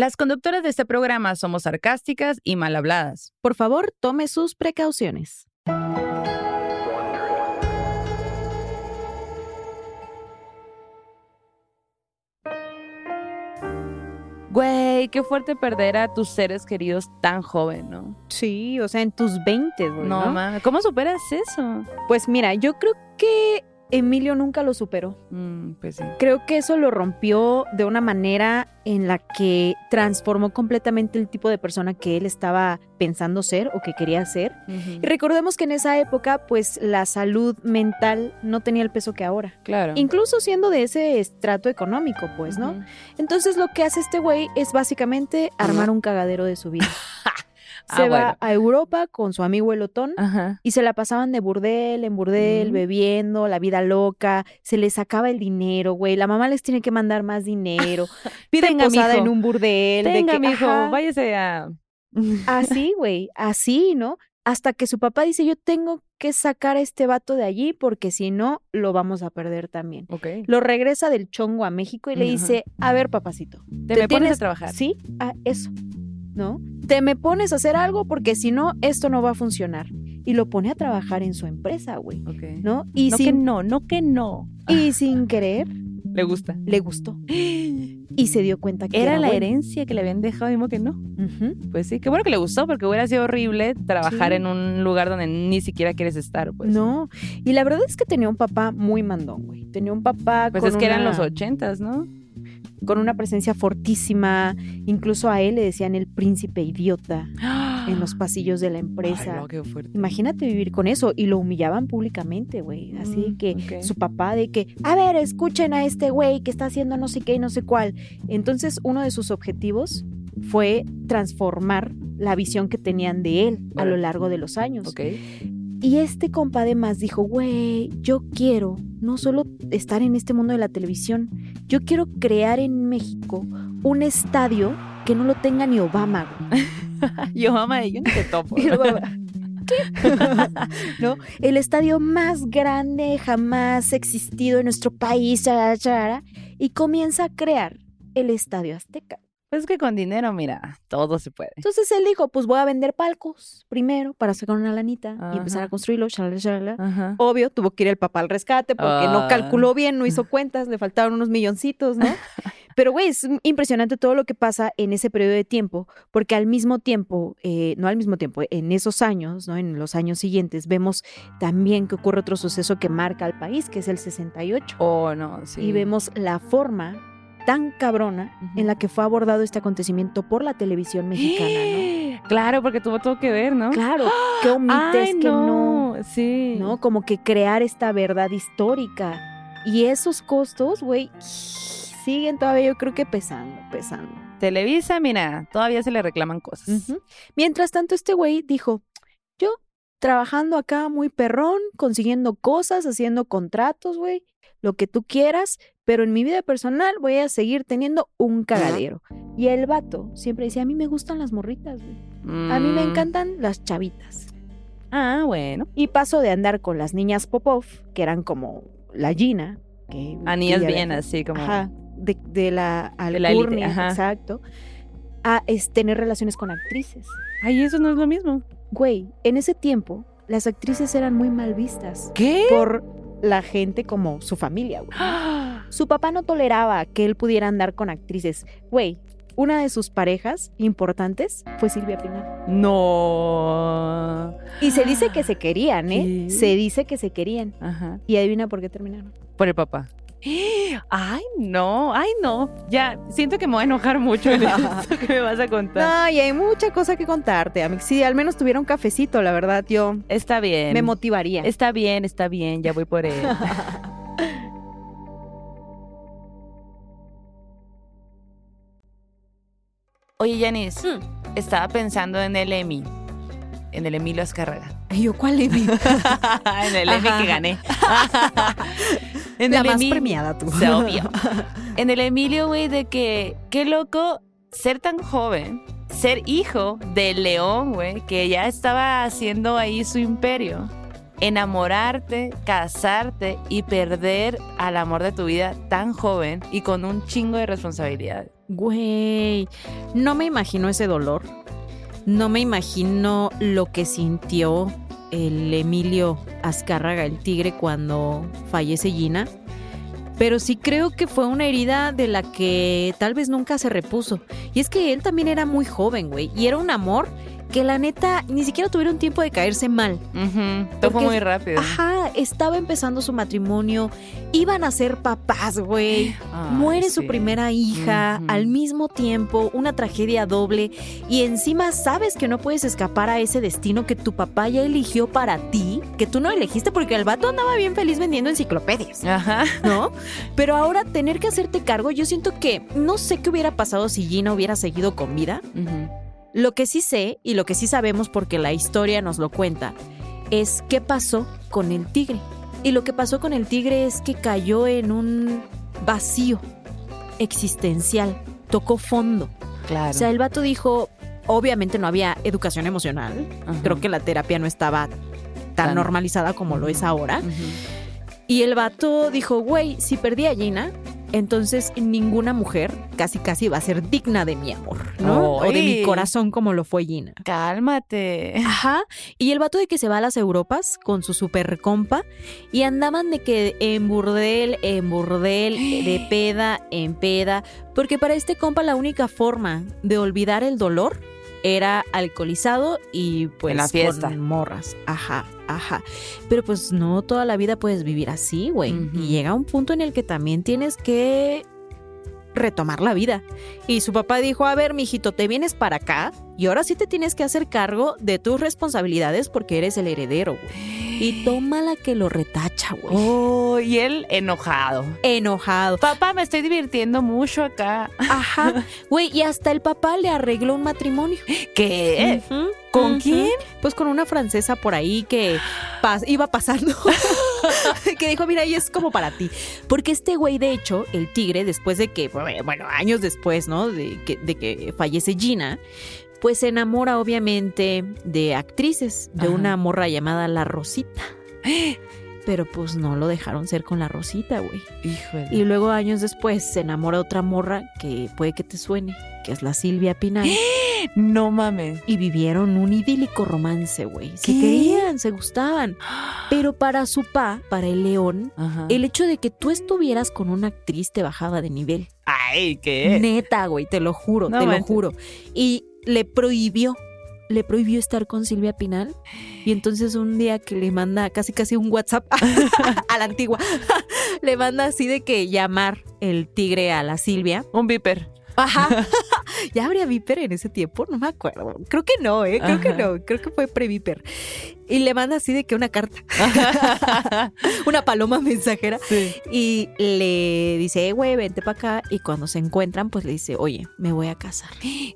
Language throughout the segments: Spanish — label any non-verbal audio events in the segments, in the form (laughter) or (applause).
Las conductoras de este programa somos sarcásticas y mal habladas. Por favor, tome sus precauciones. Güey, qué fuerte perder a tus seres queridos tan joven, ¿no? Sí, o sea, en tus 20, güey. No, ¿no? ¿cómo superas eso? Pues mira, yo creo que Emilio nunca lo superó. Mm, pues sí. Creo que eso lo rompió de una manera en la que transformó completamente el tipo de persona que él estaba pensando ser o que quería ser. Y recordemos que en esa época, pues la salud mental no tenía el peso que ahora. Claro. Incluso siendo de ese estrato económico, pues, ¿no? Entonces lo que hace este güey es básicamente armar un cagadero de su vida. (laughs) Ah, Se va bueno. a Europa con su amigo el Otón Ajá. y se la pasaban de burdel en burdel, bebiendo, la vida loca, se les acaba el dinero, güey, la mamá les tiene que mandar más dinero, (laughs) piden Tenga, posada mijo. en un burdel, de Tenga, que, mijo, ajá, váyase a... así, (laughs) güey, así, ¿no? Hasta que su papá dice, yo tengo que sacar a este vato de allí porque si no, lo vamos a perder también. Lo regresa del chongo a México y le Ajá. dice, a ver, papacito, Te, me pones a trabajar. Sí, a eso, ¿no? Te me pones a hacer algo porque si no, esto no va a funcionar. Y lo pone a trabajar en su empresa, güey, Ok. ¿no? Y, no que sin, no, no que no. y sin querer, Le gusta. le gustó. Y se dio cuenta que Era era, la bueno. herencia que le habían dejado, mismo que no. Pues sí, qué bueno que le gustó, porque hubiera sido horrible trabajar Sí. en un lugar donde ni siquiera quieres estar, pues. No, y la verdad es que tenía un papá muy mandón, güey. Tenía un papá Pues con es que eran los ochentas, ¿no? Con una presencia fortísima. Incluso a él le decían el príncipe idiota en los (gasps) pasillos de la empresa. Ay, no, qué fuerte. Imagínate vivir con eso y lo humillaban públicamente, güey. Así Mm, que su papá de que, a ver, escuchen a este güey que está haciendo no sé qué y no sé cuál. Entonces, uno de sus objetivos fue transformar la visión que tenían de él a lo largo de los años. Y este compa además dijo, güey, yo quiero no solo estar en este mundo de la televisión, yo quiero crear en México un estadio que no lo tenga ni Obama. (laughs) Yo, mamá, yo no te topo. Y. ¿No? El estadio más grande jamás existido en nuestro país, y comienza a crear el Estadio Azteca. Pues es que con dinero, mira, todo se puede. Entonces él dijo, pues voy a vender palcos primero para sacar una lanita y empezar a construirlo, charala. Ajá. Obvio, tuvo que ir el papá al rescate porque Ah. no calculó bien, no hizo cuentas, le faltaron unos milloncitos, ¿no? (laughs) Pero, güey, es impresionante todo lo que pasa en ese periodo de tiempo, porque al mismo tiempo, eh, no al mismo tiempo, en esos años, ¿no? En los años siguientes, vemos también que ocurre otro suceso que marca al país, que es el 68. Oh, no, sí. Y vemos la forma tan cabrona en la que fue abordado este acontecimiento por la televisión mexicana, (gasps) Claro, porque tuvo todo que ver, ¿no? (gasps) ¿no? Claro, que omites, que no, Sí. ¿no? Como que crear esta verdad histórica. Y esos costos, güey, (sighs) siguen todavía yo creo que pesando, pesando. Televisa, mira, todavía se le reclaman cosas. Mientras tanto, este güey dijo, yo trabajando acá muy perrón, consiguiendo cosas, haciendo contratos, güey, lo que tú quieras, pero en mi vida personal voy a seguir teniendo un cagadero. Y el vato siempre decía, a mí me gustan las morritas, güey. A mí me Mm. encantan las chavitas. Ah, bueno. Y paso de andar con las niñas Popov, que eran como la Gina, que... A niñas que ya bien así como. Ajá, de, de la De alcurnia, ajá. exacto. A es tener relaciones con actrices. Ay, eso no es lo mismo. Güey, en ese tiempo, las actrices eran muy mal vistas ¿Qué? por la gente como su familia, güey. (gasps) Su papá no toleraba que él pudiera andar con actrices. Güey, una de sus parejas importantes fue Silvia Pinal. No. Y se dice que se querían, ¿eh? (gasps) ¿Qué? Se dice que se querían. Ajá. Y adivina por qué terminaron. Por el papá. Ay, no, ay, no. Ya, siento que me voy a enojar mucho en (laughs) esto que me vas a contar. No, y hay mucha cosa que contarte. A mí, si al menos tuviera un cafecito, la verdad, yo Está bien. me motivaría. Está bien, está bien, ya voy por él. (laughs) Oye, Yanis, Mm. estaba pensando en el Emmy, en el Emilio Azcárraga. Ay, yo, ¿cuál Emmy? (laughs) en el Emmy que gané. En La el más Emmy- premiada tú. Se obvio. (laughs) En el Emilio, güey, de que qué loco ser tan joven, ser hijo del león, güey, que ya estaba haciendo ahí su imperio. Enamorarte, casarte y perder al amor de tu vida tan joven y con un chingo de responsabilidad. Güey, no me imagino ese dolor. No me imagino lo que sintió el Emilio Azcárraga, el tigre, cuando fallece Gina. Pero sí creo que fue una herida de la que tal vez nunca se repuso. Y es que él también era muy joven, güey. Y era un amor que la neta ni siquiera tuvieron tiempo de caerse mal. Ujú, Todo fue muy rápido. Ajá, estaba empezando su matrimonio, iban a ser papás, güey. Muere su primera hija al mismo tiempo, una tragedia doble y encima sabes que no puedes escapar a ese destino que tu papá ya eligió para ti, que tú no elegiste porque el vato andaba bien feliz vendiendo enciclopedias, Ajá. ¿no? Pero ahora tener que hacerte cargo, yo siento que no sé qué hubiera pasado si Gina hubiera seguido con vida. Lo que sí sé y lo que sí sabemos porque la historia nos lo cuenta es qué pasó con el tigre. Y lo que pasó con el tigre es que cayó en un vacío existencial, tocó fondo. Claro. O sea, el vato dijo, obviamente no había educación emocional, Ajá. creo que la terapia no estaba tan Tan- normalizada como lo es ahora. Y el vato dijo, güey, si perdí a Gina, entonces ninguna mujer casi casi va a ser digna de mi amor, ¿no? O de mi corazón como lo fue Gina. Cálmate. Ajá. Y el vato de que se va a las Europas con su super compa y andaban de que en burdel, en burdel, de (gasps) peda en peda, porque para este compa la única forma de olvidar el dolor era alcoholizado y pues En la fiesta. con morras. Ajá, ajá. Pero pues no toda la vida puedes vivir así, güey. Y llega un punto en el que también tienes que retomar la vida. Y su papá dijo, a ver, mijito, te vienes para acá y ahora sí te tienes que hacer cargo de tus responsabilidades porque eres el heredero, güey. Y (gasps) tómala que lo retacha, güey. Oh, y él enojado. Enojado. Papá, me estoy divirtiendo mucho acá. Ajá. (laughs) Güey, y hasta el papá le arregló un matrimonio. ¿Qué? ¿Con quién? Pues con una francesa por ahí que iba pasando. (laughs) (laughs) que dijo, mira, y es como para ti. Porque este güey, de hecho, el tigre, después de que, bueno, años después, ¿no? De que, de que fallece Gina, pues se enamora obviamente de actrices, de Ajá. una morra llamada La Rosita. (gasps) (gasps) Pero pues no lo dejaron ser con La Rosita, güey. Híjole. Y luego años después se enamora de otra morra que puede que te suene, que es la Silvia Pinal. (gasps) No mames. Y vivieron un idílico romance, güey. Se querían, se gustaban. (gasps) Pero para su pa, para el león, Ajá. el hecho de que tú estuvieras con una actriz te bajaba de nivel. Ay, ¿qué? Neta, güey, te lo juro, No te lo juro. Y le prohibió, le prohibió estar con Silvia Pinal. Y entonces un día que le manda casi casi un WhatsApp (laughs) a la antigua, (laughs) le manda así de que llamar el tigre a la Silvia. Un viper. Ajá. (laughs) (laughs) ¿Ya habría Viper en ese tiempo? No me acuerdo. Creo que no, ¿eh? Creo que no. Creo que fue pre-Viper. Y le manda así de que una carta, (laughs) una paloma mensajera. sí. Y le dice, eh, güey, vente para acá. Y cuando se encuentran, pues le dice, oye, me voy a casar.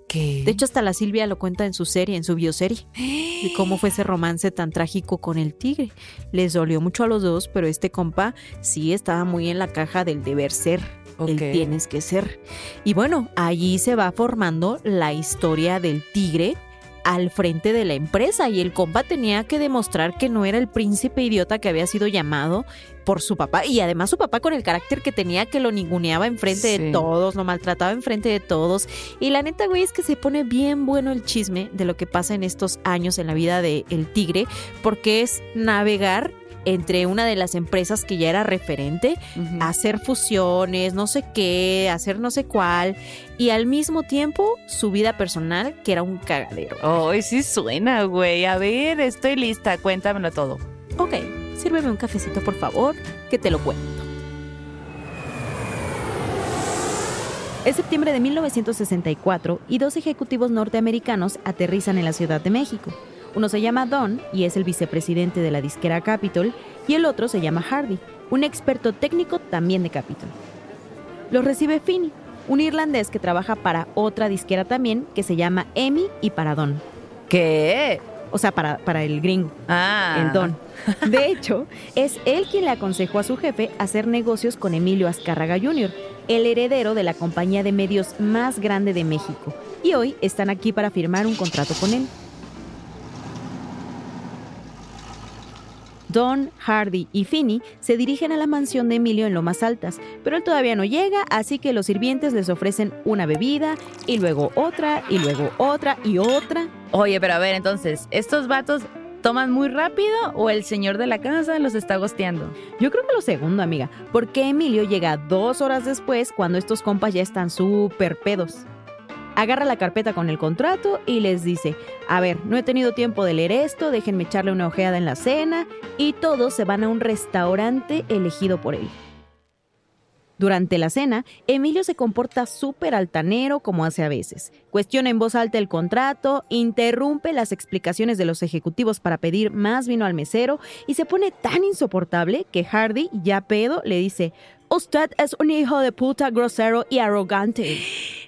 ¿Qué? De hecho, hasta la Silvia lo cuenta en su serie, en su bioserie, de cómo fue ese romance tan trágico con el tigre. Les dolió mucho a los dos, pero este compa sí estaba muy en la caja del deber ser. El Ok. tienes que ser. Y bueno, allí se va formando la historia del tigre al frente de la empresa y el compa tenía que demostrar que no era el príncipe idiota que había sido llamado por su papá y además su papá con el carácter que tenía que lo ninguneaba enfrente de Sí. todos, lo maltrataba enfrente de todos y la neta güey es que se pone bien bueno el chisme de lo que pasa en estos años en la vida del tigre porque es navegar entre una de las empresas que ya era referente hacer fusiones, no sé qué, hacer no sé cuál, y al mismo tiempo su vida personal, que era un cagadero. Ay, sí suena, güey. A ver, estoy lista. Cuéntamelo todo. Ok, sírveme un cafecito, por favor, que te lo cuento. Es septiembre de 1964 y dos ejecutivos norteamericanos aterrizan en la Ciudad de México. Uno se llama Don y es el vicepresidente de la disquera Capitol y el otro se llama Hardy, un experto técnico también de Capitol. Los recibe Finney, un irlandés que trabaja para otra disquera también que se llama Emmy y para Don. ¿Qué? O sea, para, para el gringo. Ah. el don. De hecho, es él quien le aconsejó a su jefe hacer negocios con Emilio Azcárraga Jr., el heredero de la compañía de medios más grande de México. Y hoy están aquí para firmar un contrato con él. Don, Hardy y Finny se dirigen a la mansión de Emilio en Lomas Altas, pero él todavía no llega, así que los sirvientes les ofrecen una bebida y luego otra y luego otra y otra. Oye, pero a ver, entonces, ¿estos vatos toman muy rápido o el señor de la casa los está gosteando? Yo creo que lo segundo, amiga, porque Emilio llega dos horas después cuando estos compas ya están súper pedos agarra la carpeta con el contrato y les dice, a ver, no he tenido tiempo de leer esto, déjenme echarle una ojeada en la cena y todos se van a un restaurante elegido por él. Durante la cena, Emilio se comporta súper altanero como hace a veces. Cuestiona en voz alta el contrato, interrumpe las explicaciones de los ejecutivos para pedir más vino al mesero y se pone tan insoportable que Hardy, ya pedo, le dice, Usted es un hijo de puta grosero y arrogante.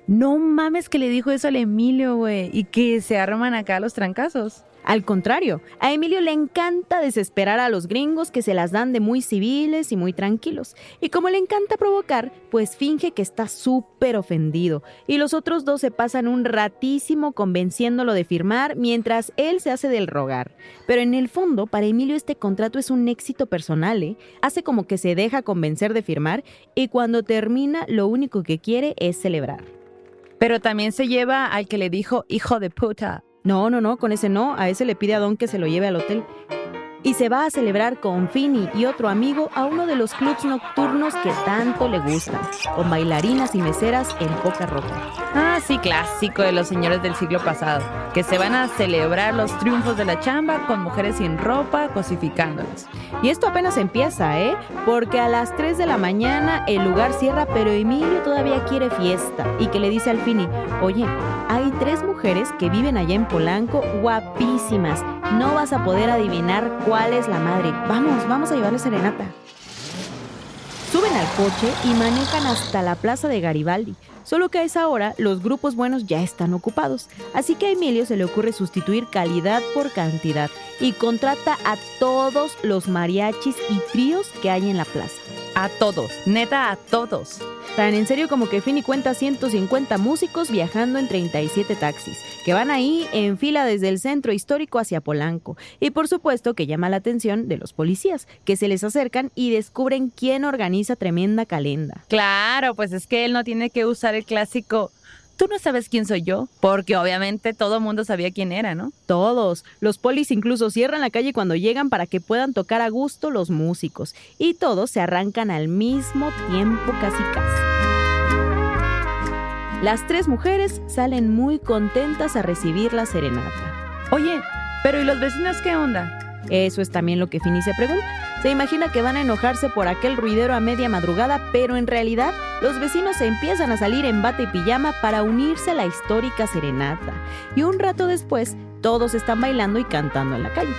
No mames que le dijo eso al Emilio, güey, y que se arman acá los trancazos. Al contrario, a Emilio le encanta desesperar a los gringos que se las dan de muy civiles y muy tranquilos. Y como le encanta provocar, pues finge que está súper ofendido. Y los otros dos se pasan un ratísimo convenciéndolo de firmar mientras él se hace del rogar. Pero en el fondo, para Emilio este contrato es un éxito personal, ¿eh? Hace como que se deja convencer de firmar y cuando termina lo único que quiere es celebrar. Pero también se lleva al que le dijo hijo de puta no, no, no, con ese no, a ese le pide a Don que se lo lleve al hotel y se va a celebrar con Finny y otro amigo a uno de los clubs nocturnos que tanto le gustan, con bailarinas y meseras en poca ropa. Ah, sí, clásico de los señores del siglo pasado, que se van a celebrar los triunfos de la chamba con mujeres sin ropa, cosificándolas. Y esto apenas empieza, ¿eh? Porque a las 3 de la mañana el lugar cierra, pero Emilio todavía quiere fiesta y que le dice al Finny, oye, hay tres mujeres que viven allá en Polanco guapísimas, no vas a poder adivinar cuál ¿Cuál es la madre? Vamos, vamos a llevarle serenata. Suben al coche y manejan hasta la plaza de Garibaldi. Solo que a esa hora los grupos buenos ya están ocupados, así que a Emilio se le ocurre sustituir calidad por cantidad y contrata a todos los mariachis y tríos que hay en la plaza. A todos, neta a todos. Tan en serio como que Fini cuenta 150 músicos viajando en 37 taxis, que van ahí en fila desde el centro histórico hacia Polanco. Y por supuesto que llama la atención de los policías, que se les acercan y descubren quién organiza tremenda calenda. Claro, pues es que él no tiene que usar el clásico tú no sabes quién soy yo, porque obviamente todo el mundo sabía quién era, ¿no? Todos. Los polis incluso cierran la calle cuando llegan para que puedan tocar a gusto los músicos. Y todos se arrancan al mismo tiempo casi casi. Las tres mujeres salen muy contentas a recibir la serenata. Oye, pero ¿y los vecinos qué onda? Eso es también lo que Fini se pregunta. Se imagina que van a enojarse por aquel ruidero a media madrugada, pero en realidad los vecinos empiezan a salir en bate y pijama para unirse a la histórica serenata. Y un rato después, todos están bailando y cantando en la calle.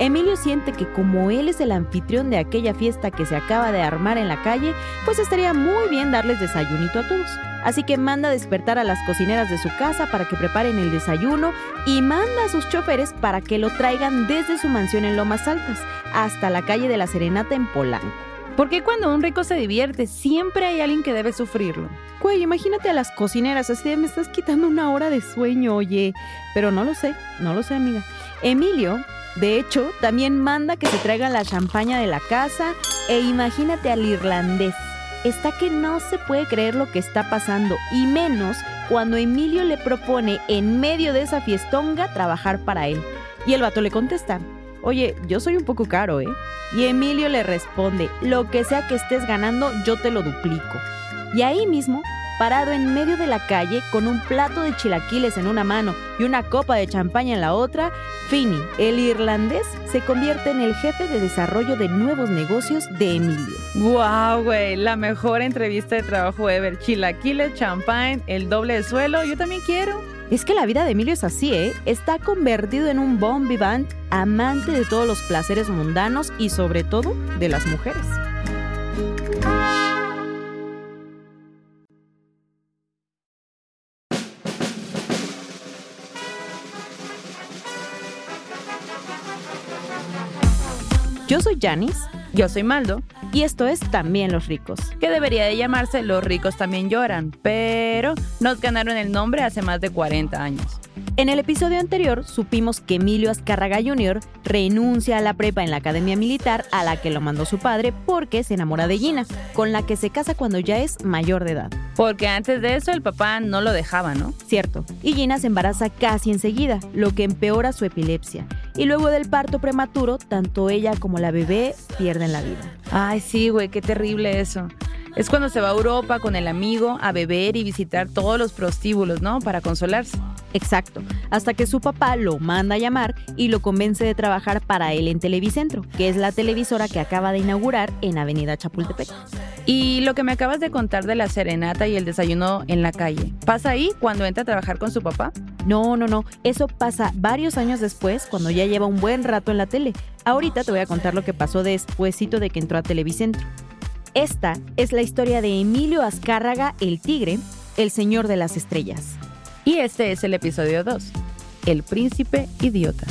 Emilio siente que como él es el anfitrión de aquella fiesta que se acaba de armar en la calle, pues estaría muy bien darles desayunito a todos. Así que manda a despertar a las cocineras de su casa para que preparen el desayuno y manda a sus choferes para que lo traigan desde su mansión en Lomas Altas hasta la calle de la Serenata en Polanco. Porque cuando un rico se divierte, siempre hay alguien que debe sufrirlo. Güey, imagínate a las cocineras así de me estás quitando una hora de sueño, oye. Pero no lo sé, no lo sé, amiga. Emilio de hecho, también manda que se traigan la champaña de la casa e imagínate al irlandés. Está que no se puede creer lo que está pasando y menos cuando Emilio le propone en medio de esa fiestonga trabajar para él. Y el vato le contesta, oye, yo soy un poco caro, ¿eh? Y Emilio le responde, lo que sea que estés ganando, yo te lo duplico. Y ahí mismo parado en medio de la calle con un plato de chilaquiles en una mano y una copa de champaña en la otra, Finney, el irlandés, se convierte en el jefe de desarrollo de nuevos negocios de Emilio. ¡Wow, güey! La mejor entrevista de trabajo ever. Chilaquiles, champagne, el doble de suelo. Yo también quiero. Es que la vida de Emilio es así, ¿eh? Está convertido en un bon vivant, amante de todos los placeres mundanos y sobre todo de las mujeres. Yo soy Janis. Yo soy Maldo. Y esto es También los ricos. Que debería de llamarse Los ricos también lloran, pero nos ganaron el nombre hace más de 40 años. En el episodio anterior supimos que Emilio Azcárraga Jr. renuncia a la prepa en la academia militar a la que lo mandó su padre porque se enamora de Gina, con la que se casa cuando ya es mayor de edad. Porque antes de eso el papá no lo dejaba, ¿no? Cierto. Y Gina se embaraza casi enseguida, lo que empeora su epilepsia. Y luego del parto prematuro, tanto ella como la bebé pierden la vida. Ay, sí, güey, qué terrible eso. Es cuando se va a Europa con el amigo a beber y visitar todos los prostíbulos, ¿no? Para consolarse. Exacto, hasta que su papá lo manda a llamar y lo convence de trabajar para él en Televicentro, que es la televisora que acaba de inaugurar en Avenida Chapultepec. Y lo que me acabas de contar de la serenata y el desayuno en la calle, ¿pasa ahí cuando entra a trabajar con su papá? No, no, no, eso pasa varios años después, cuando ya lleva un buen rato en la tele. Ahorita te voy a contar lo que pasó despuésito de que entró a Televicentro. Esta es la historia de Emilio Azcárraga, el tigre, el señor de las estrellas. Y este es el episodio 2, El príncipe idiota.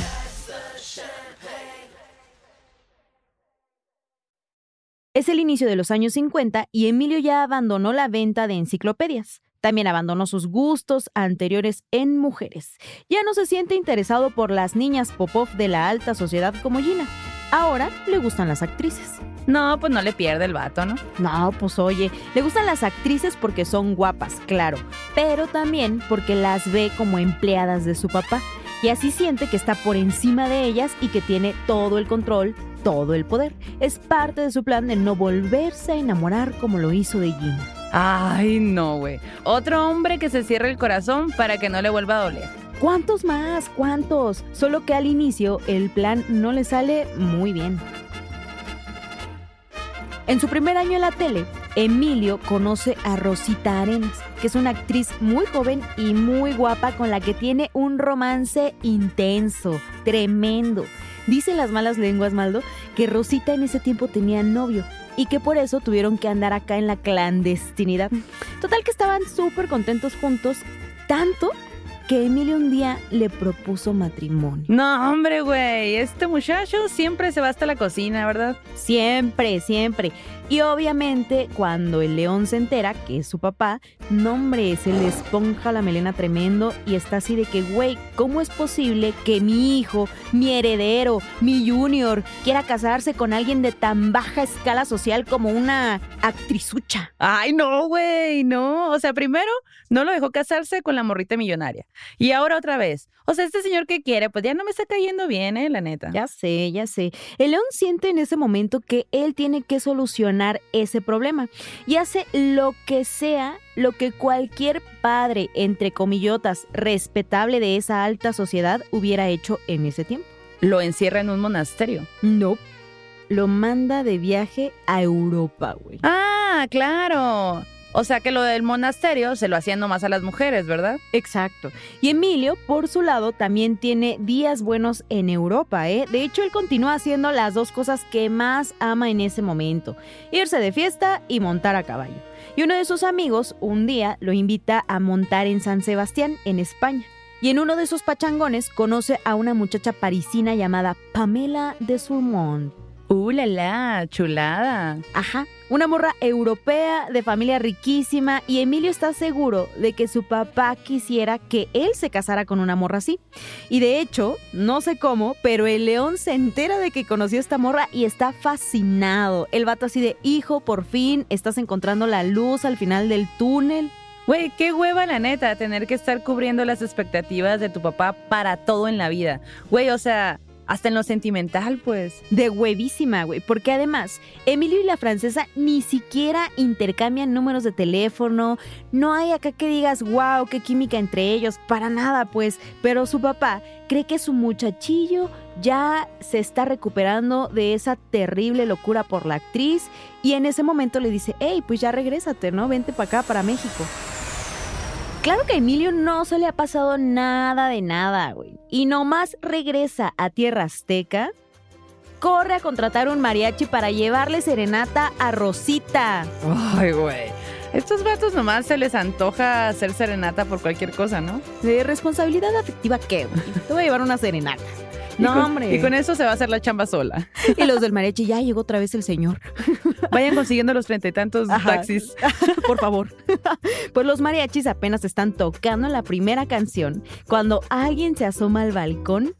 Es el inicio de los años 50 y Emilio ya abandonó la venta de enciclopedias. También abandonó sus gustos anteriores en mujeres. Ya no se siente interesado por las niñas Popov de la alta sociedad como Gina. Ahora le gustan las actrices. No, pues no le pierde el vato, ¿no? No, pues oye, le gustan las actrices porque son guapas, claro, pero también porque las ve como empleadas de su papá y así siente que está por encima de ellas y que tiene todo el control, todo el poder. Es parte de su plan de no volverse a enamorar como lo hizo de Gina. Ay, no, güey. Otro hombre que se cierre el corazón para que no le vuelva a doler. ¿Cuántos más? ¿Cuántos? Solo que al inicio el plan no le sale muy bien. En su primer año en la tele, Emilio conoce a Rosita Arenas, que es una actriz muy joven y muy guapa con la que tiene un romance intenso, tremendo. Dicen las malas lenguas, Maldo, que Rosita en ese tiempo tenía novio y que por eso tuvieron que andar acá en la clandestinidad. Total que estaban súper contentos juntos, tanto que Emilio un día le propuso matrimonio. No, hombre, güey, este muchacho siempre se va hasta la cocina, ¿verdad? Siempre, siempre. Y obviamente cuando el león se entera que es su papá, no hombre, se le esponja la melena tremendo y está así de que, güey, ¿cómo es posible que mi hijo, mi heredero, mi junior, quiera casarse con alguien de tan baja escala social como una actrizucha? Ay, no, güey, no. O sea, primero no lo dejó casarse con la morrita millonaria. Y ahora otra vez. O sea, este señor que quiere, pues ya no me está cayendo bien, ¿eh? La neta. Ya sé, ya sé. El león siente en ese momento que él tiene que solucionar ese problema y hace lo que sea, lo que cualquier padre, entre comillotas, respetable de esa alta sociedad hubiera hecho en ese tiempo. Lo encierra en un monasterio. No. Lo manda de viaje a Europa, güey. Ah, claro. O sea que lo del monasterio se lo hacían nomás a las mujeres, ¿verdad? Exacto. Y Emilio, por su lado, también tiene días buenos en Europa, ¿eh? De hecho, él continúa haciendo las dos cosas que más ama en ese momento, irse de fiesta y montar a caballo. Y uno de sus amigos un día lo invita a montar en San Sebastián, en España. Y en uno de esos pachangones conoce a una muchacha parisina llamada Pamela de Surmont. ¡Uh, la, la! ¡Chulada! Ajá, una morra europea de familia riquísima y Emilio está seguro de que su papá quisiera que él se casara con una morra así. Y de hecho, no sé cómo, pero el león se entera de que conoció a esta morra y está fascinado. El vato así de, hijo, por fin estás encontrando la luz al final del túnel. Güey, qué hueva la neta, tener que estar cubriendo las expectativas de tu papá para todo en la vida. Güey, o sea, hasta en lo sentimental, pues. De huevísima, güey. Porque además, Emilio y la francesa ni siquiera intercambian números de teléfono. No hay acá que digas, wow, qué química entre ellos. Para nada, pues. Pero su papá cree que su muchachillo ya se está recuperando de esa terrible locura por la actriz. Y en ese momento le dice, hey, pues ya regrésate, ¿no? Vente para acá, para México. Claro que a Emilio no se le ha pasado nada de nada, güey. Y nomás regresa a Tierra Azteca, corre a contratar un mariachi para llevarle serenata a Rosita. Ay, güey. Estos vatos nomás se les antoja hacer serenata por cualquier cosa, ¿no? ¿De responsabilidad afectiva qué, güey? Te voy a llevar una serenata. No, y con, hombre. Y con eso se va a hacer la chamba sola. (laughs) Y los del mariachi, ya llegó otra vez el señor. (laughs) Vayan consiguiendo los treinta y tantos Ajá. taxis. (laughs) Por favor. Pues los mariachis apenas están tocando la primera canción cuando alguien se asoma al balcón,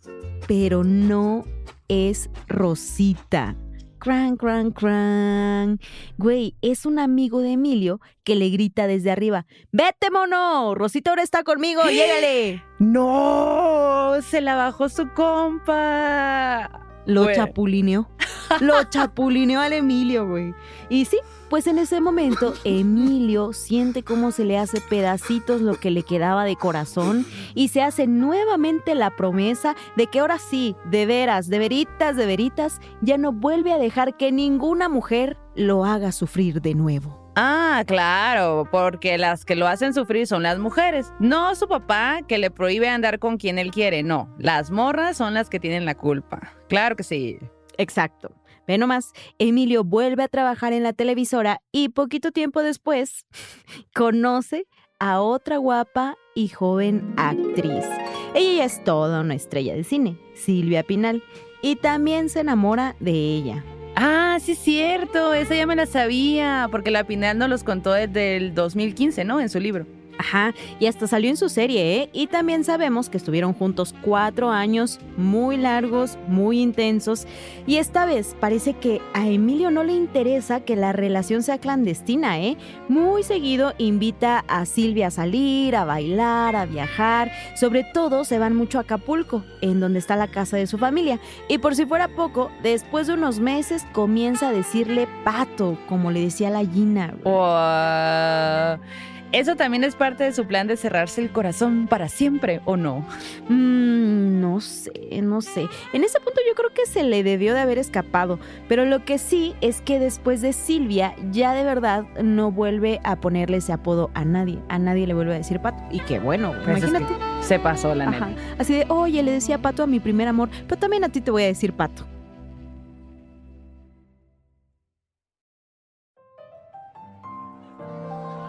pero no es Rosita. Cran, cran, cran. Güey, es un amigo de Emilio que le grita desde arriba: ¡Vete, mono! Rosita ahora está conmigo, llégale. ¡No! Se la bajó su compa. Lo chapulineó. (laughs) Lo chapulineó al Emilio, güey. Y sí, pues en ese momento Emilio siente cómo se le hace pedacitos lo que le quedaba de corazón y se hace nuevamente la promesa de que ahora sí, de veras, de veritas, de veritas, ya no vuelve a dejar que ninguna mujer lo haga sufrir de nuevo. Ah, claro, porque las que lo hacen sufrir son las mujeres, no su papá que le prohíbe andar con quien él quiere, no, las morras son las que tienen la culpa. Claro que sí. Exacto. Ve nomás, Emilio vuelve a trabajar en la televisora y poquito tiempo después (laughs) conoce a otra guapa y joven actriz. Ella es toda una estrella de cine, Silvia Pinal, y también se enamora de ella. Ah, sí es cierto, esa ya me la sabía, porque la Pinal nos los contó desde el 2015, ¿no? En su libro. Ajá, y hasta salió en su serie, ¿eh? Y también sabemos que estuvieron juntos cuatro años muy largos, muy intensos. Y esta vez parece que a Emilio no le interesa que la relación sea clandestina, ¿eh? Muy seguido invita a Silvia a salir, a bailar, a viajar. Sobre todo se van mucho a Acapulco, en donde está la casa de su familia. Y por si fuera poco, después de unos meses comienza a decirle pato, como le decía la Gina. güey. Eso también es parte de su plan de cerrarse el corazón para siempre, ¿o no? Mm, no sé, no sé. En ese punto yo creo que se le debió de haber escapado, pero lo que sí es que después de Silvia ya de verdad no vuelve a ponerle ese apodo a nadie. A nadie le vuelve a decir pato. Y qué bueno, Pues es imagínate. que se pasó la neta. Así de, oye, le decía pato a mi primer amor, pero también a ti te voy a decir pato.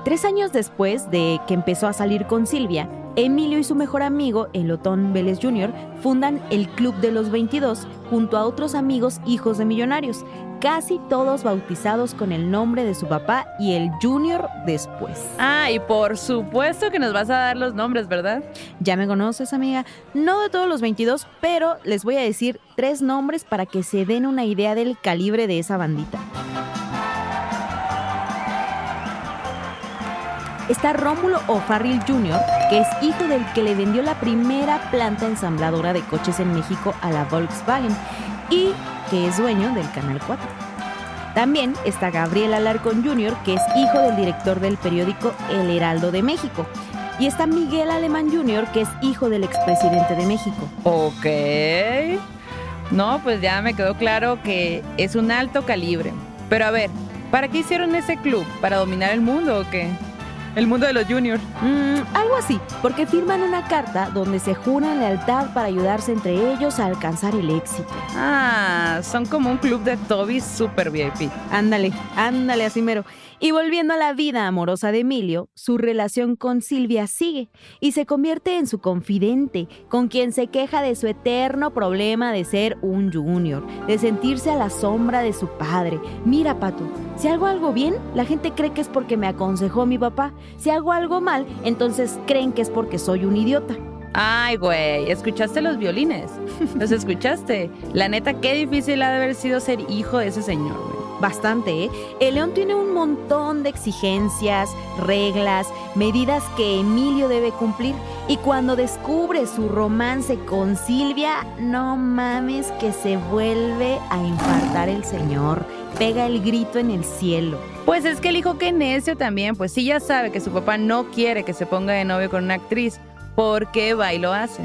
Tres años después de que empezó a salir con Silvia, Emilio y su mejor amigo, Elotón Vélez Jr., fundan el Club de los 22 junto a otros amigos hijos de millonarios, casi todos bautizados con el nombre de su papá y el Junior después. Ah, y por supuesto que nos vas a dar los nombres, ¿verdad? Ya me conoces, amiga. No de todos los 22, pero les voy a decir tres nombres para que se den una idea del calibre de esa bandita. Está Rómulo O'Farrill Jr., que es hijo del que le vendió la primera planta ensambladora de coches en México a la Volkswagen y que es dueño del Canal 4. También está Gabriel Alarcón Jr., que es hijo del director del periódico El Heraldo de México. Y está Miguel Alemán Jr., que es hijo del expresidente de México. Ok. No, pues ya me quedó claro que es un alto calibre. Pero a ver, ¿para qué hicieron ese club? ¿Para dominar el mundo o qué? El mundo de los juniors. Mm, algo así, porque firman una carta donde se juran lealtad para ayudarse entre ellos a alcanzar el éxito. Ah, son como un club de Toby super VIP. Ándale, ándale, así mero. Y volviendo a la vida amorosa de Emilio, su relación con Silvia sigue y se convierte en su confidente, con quien se queja de su eterno problema de ser un junior, de sentirse a la sombra de su padre. Mira, Pato, si hago algo bien, la gente cree que es porque me aconsejó mi papá. Si hago algo mal, entonces creen que es porque soy un idiota. Ay, güey, ¿escuchaste los violines? (laughs) ¿Los escuchaste? La neta, qué difícil ha de haber sido ser hijo de ese señor, güey. Bastante, ¿eh? El león tiene un montón de exigencias, reglas, medidas que Emilio debe cumplir. Y cuando descubre su romance con Silvia, no mames que se vuelve a infartar el señor. Pega el grito en el cielo. Pues es que el hijo que necio también, pues sí ya sabe que su papá no quiere que se ponga de novio con una actriz. ¿Por qué va y lo hace?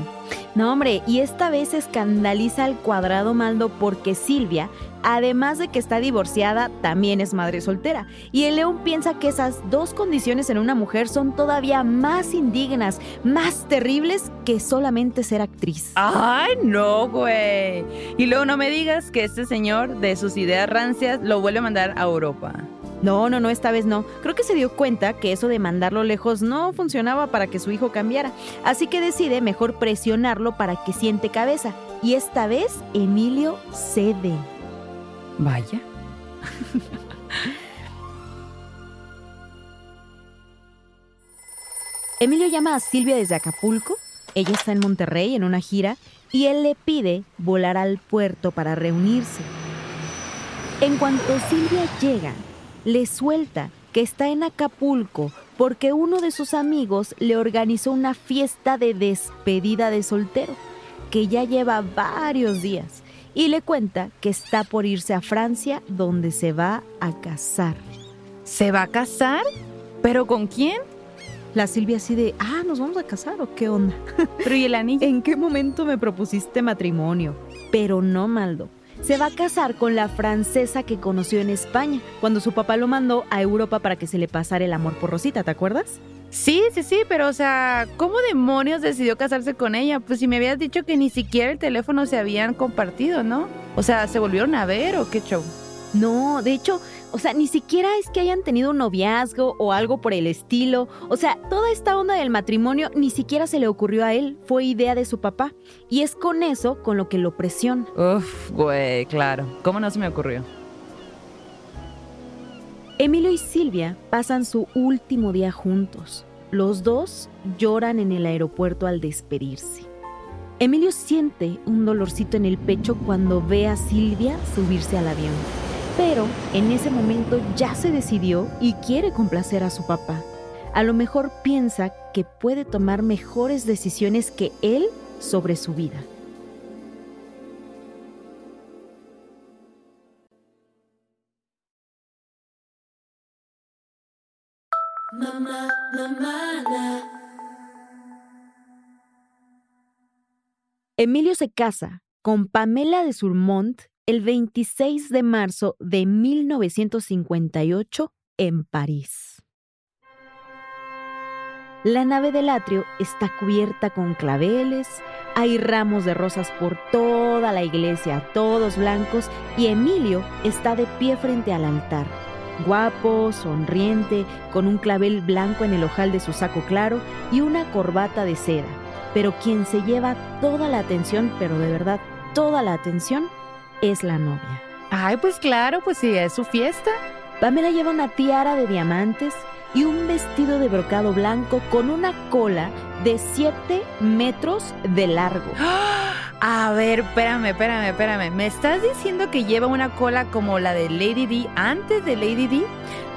No, hombre, y esta vez escandaliza al cuadrado Maldo porque Silvia, además de que está divorciada, también es madre soltera. Y el león piensa que esas dos condiciones en una mujer son todavía más indignas, más terribles que solamente ser actriz. Ay, no, güey. Y luego no me digas que este señor, de sus ideas rancias, lo vuelve a mandar a Europa. No, no, no, esta vez no. Creo que se dio cuenta que eso de mandarlo lejos no funcionaba para que su hijo cambiara. Así que decide mejor presionarlo para que siente cabeza. y esta vez Emilio cede. Vaya. (laughs) Emilio llama a Silvia desde Acapulco. Ella está en Monterrey en una gira y él le pide volar al puerto para reunirse. En cuanto Silvia llega, le suelta que está en Acapulco porque uno de sus amigos le organizó una fiesta de despedida de soltero, que ya lleva varios días, y le cuenta que está por irse a Francia donde se va a casar. ¿Se va a casar? ¿Pero con quién? La Silvia así de, ah, ¿nos vamos a casar o qué onda? (laughs) Pero ¿y el anillo? ¿En qué momento me propusiste matrimonio? Pero no, Maldo. Se va a casar con la francesa que conoció en España, cuando su papá lo mandó a Europa para que se le pasara el amor por Rosita, ¿te acuerdas? Sí, sí, sí, pero o sea, ¿cómo demonios decidió casarse con ella? Pues si me habías dicho que ni siquiera el teléfono se habían compartido, ¿no? O sea, ¿se volvieron a ver o qué show? No, de hecho, o sea, ni siquiera es que hayan tenido un noviazgo o algo por el estilo. O sea, toda esta onda del matrimonio ni siquiera se le ocurrió a él, fue idea de su papá. Y es con eso con lo que lo presiona. Uf, güey, claro. ¿Cómo no se me ocurrió? Emilio y Silvia pasan su último día juntos. Los dos lloran en el aeropuerto al despedirse. Emilio siente un dolorcito en el pecho cuando ve a Silvia subirse al avión. Pero en ese momento ya se decidió y quiere complacer a su papá. A lo mejor piensa que puede tomar mejores decisiones que él sobre su vida. Mamá, mamá, Emilio se casa con Pamela de Surmont el 26 de marzo de 1958 en París. La nave del atrio está cubierta con claveles, hay ramos de rosas por toda la iglesia, todos blancos, y Emilio está de pie frente al altar, guapo, sonriente, con un clavel blanco en el ojal de su saco claro y una corbata de seda. Pero quien se lleva toda la atención, pero de verdad toda la atención, es la novia. Ay, pues claro, pues sí, es su fiesta. Pamela lleva una tiara de diamantes y un vestido de brocado blanco con una cola de 7 metros de largo. (gasps) A ver, espérame, espérame, espérame. ¿Me estás diciendo que lleva una cola como la de Lady D antes de Lady D?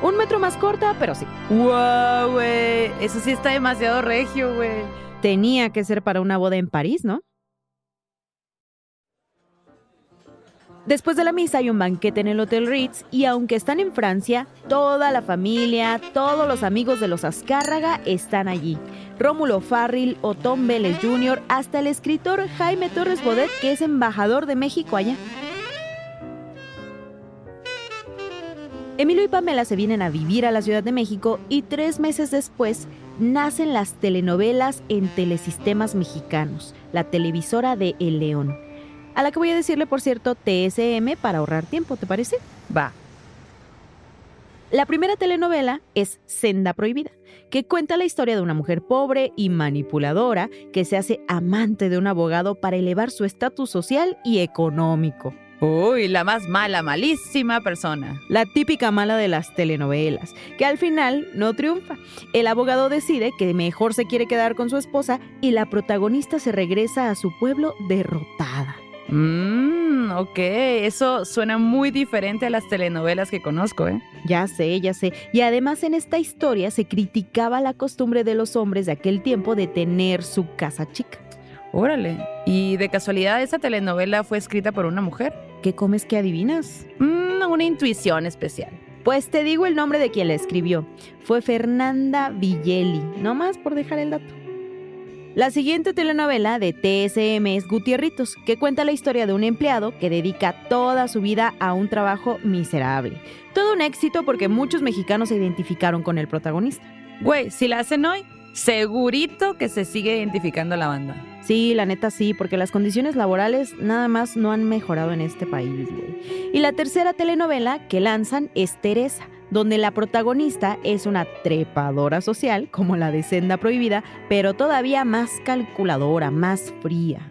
Un metro más corta, pero sí. ¡Wow, güey! Eso sí está demasiado regio, güey. Tenía que ser para una boda en París, ¿no? Después de la misa hay un banquete en el Hotel Ritz y aunque están en Francia, toda la familia, todos los amigos de los Azcárraga están allí. Rómulo Farril, Otón Vélez Jr., hasta el escritor Jaime Torres Bodet, que es embajador de México allá. Emilio y Pamela se vienen a vivir a la Ciudad de México y tres meses después nacen las telenovelas en Telesistemas Mexicanos, la televisora de El León a la que voy a decirle, por cierto, TSM para ahorrar tiempo, ¿te parece? Va. La primera telenovela es Senda Prohibida, que cuenta la historia de una mujer pobre y manipuladora que se hace amante de un abogado para elevar su estatus social y económico. Uy, la más mala, malísima persona. La típica mala de las telenovelas, que al final no triunfa. El abogado decide que mejor se quiere quedar con su esposa y la protagonista se regresa a su pueblo derrotada. Mmm, ok, eso suena muy diferente a las telenovelas que conozco, ¿eh? Ya sé, ya sé. Y además en esta historia se criticaba la costumbre de los hombres de aquel tiempo de tener su casa chica. Órale. ¿Y de casualidad esa telenovela fue escrita por una mujer? ¿Qué comes que adivinas? Mmm, una intuición especial. Pues te digo el nombre de quien la escribió. Fue Fernanda Villeli, no más por dejar el dato. La siguiente telenovela de TSM es Gutierritos, que cuenta la historia de un empleado que dedica toda su vida a un trabajo miserable. Todo un éxito porque muchos mexicanos se identificaron con el protagonista. Güey, si la hacen hoy, segurito que se sigue identificando la banda. Sí, la neta sí, porque las condiciones laborales nada más no han mejorado en este país, güey. Y la tercera telenovela que lanzan es Teresa donde la protagonista es una trepadora social, como la de Senda Prohibida, pero todavía más calculadora, más fría.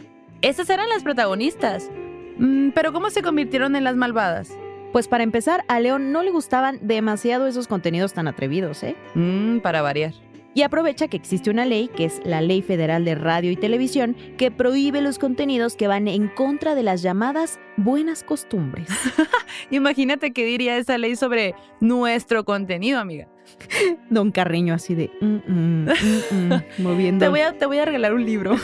Esas eran las protagonistas. Mm, pero ¿cómo se convirtieron en las malvadas? Pues para empezar, a León no le gustaban demasiado esos contenidos tan atrevidos, ¿eh? Mm, para variar. Y aprovecha que existe una ley, que es la Ley Federal de Radio y Televisión, que prohíbe los contenidos que van en contra de las llamadas buenas costumbres. (laughs) Imagínate qué diría esa ley sobre nuestro contenido, amiga. (laughs) Don Carreño así de mm, mm, mm, (laughs) moviendo. Te voy, a, te voy a regalar un libro.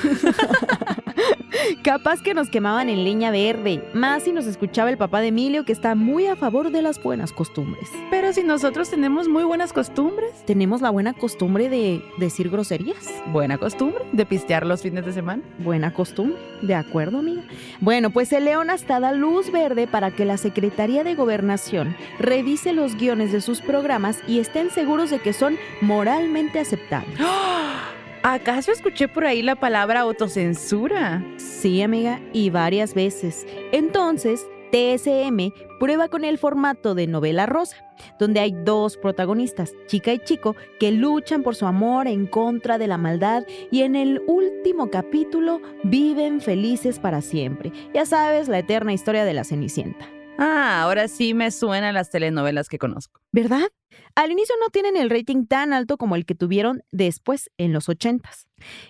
(laughs) Capaz que nos quemaban en leña verde, más si nos escuchaba el papá de Emilio que está muy a favor de las buenas costumbres. Pero si nosotros tenemos muy buenas costumbres. Tenemos la buena costumbre de decir groserías. Buena costumbre de pistear los fines de semana. Buena costumbre, ¿de acuerdo, amiga? Bueno, pues el León hasta da luz verde para que la Secretaría de Gobernación revise los guiones de sus programas y estén seguros de que son moralmente aceptables. (gasps) ¿Acaso escuché por ahí la palabra autocensura? Sí, amiga, y varias veces. Entonces, TSM prueba con el formato de novela rosa, donde hay dos protagonistas, chica y chico, que luchan por su amor en contra de la maldad y en el último capítulo viven felices para siempre. Ya sabes, la eterna historia de la Cenicienta. Ah, ahora sí me suenan las telenovelas que conozco. ¿Verdad? Al inicio no tienen el rating tan alto como el que tuvieron después, en los 80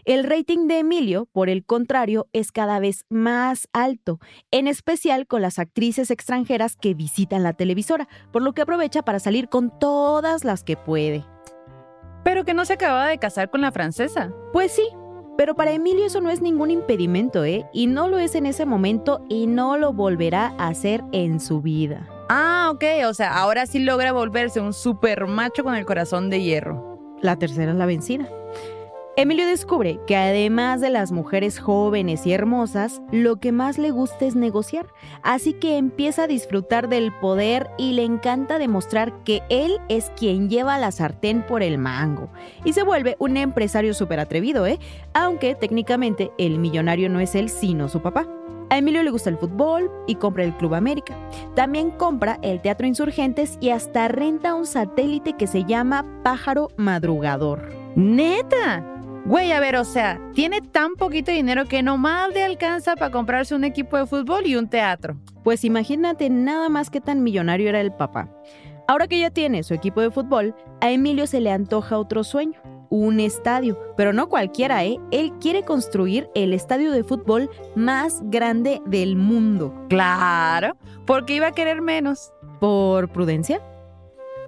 El rating de Emilio, por el contrario, es cada vez más alto, en especial con las actrices extranjeras que visitan la televisora, por lo que aprovecha para salir con todas las que puede. Pero que no se acababa de casar con la francesa. Pues sí, pero para Emilio eso no es ningún impedimento, ¿eh? Y no lo es en ese momento y no lo volverá a hacer en su vida. Ah, ok, o sea, ahora sí logra volverse un super macho con el corazón de hierro. La tercera es la vencida. Emilio descubre que además de las mujeres jóvenes y hermosas, lo que más le gusta es negociar, así que empieza a disfrutar del poder y le encanta demostrar que él es quien lleva la sartén por el mango. Y se vuelve un empresario súper atrevido, ¿eh? Aunque técnicamente el millonario no es él, sino su papá. A Emilio le gusta el fútbol y compra el Club América. También compra el Teatro Insurgentes y hasta renta un satélite que se llama Pájaro Madrugador. ¡Neta! Güey, a ver, o sea, tiene tan poquito dinero que nomás le alcanza para comprarse un equipo de fútbol y un teatro. Pues imagínate nada más que tan millonario era el papá. Ahora que ya tiene su equipo de fútbol, a Emilio se le antoja otro sueño, un estadio, pero no cualquiera, ¿eh? Él quiere construir el estadio de fútbol más grande del mundo. Claro, porque iba a querer menos. ¿Por prudencia?